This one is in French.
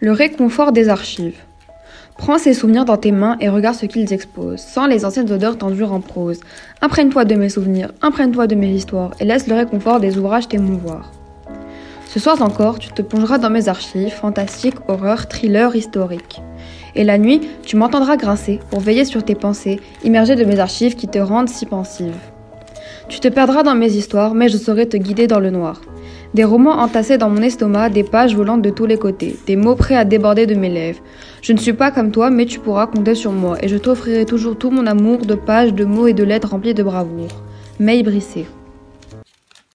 Le réconfort des archives. Prends ces souvenirs dans tes mains et regarde ce qu'ils exposent, sans les anciennes odeurs tendues en prose. Imprègne-toi de mes souvenirs, imprègne-toi de mes histoires, et laisse le réconfort des ouvrages t'émouvoir. Ce soir encore, tu te plongeras dans mes archives, fantastiques, horreurs, thrillers, historiques. Et la nuit, tu m'entendras grincer pour veiller sur tes pensées, immergées de mes archives qui te rendent si pensive. Tu te perdras dans mes histoires, mais je saurai te guider dans le noir. Des romans entassés dans mon estomac, des pages volantes de tous les côtés, des mots prêts à déborder de mes lèvres. Je ne suis pas comme toi, mais tu pourras compter sur moi, et je t'offrirai toujours tout mon amour de pages, de mots et de lettres remplies de bravoure. May Brissé.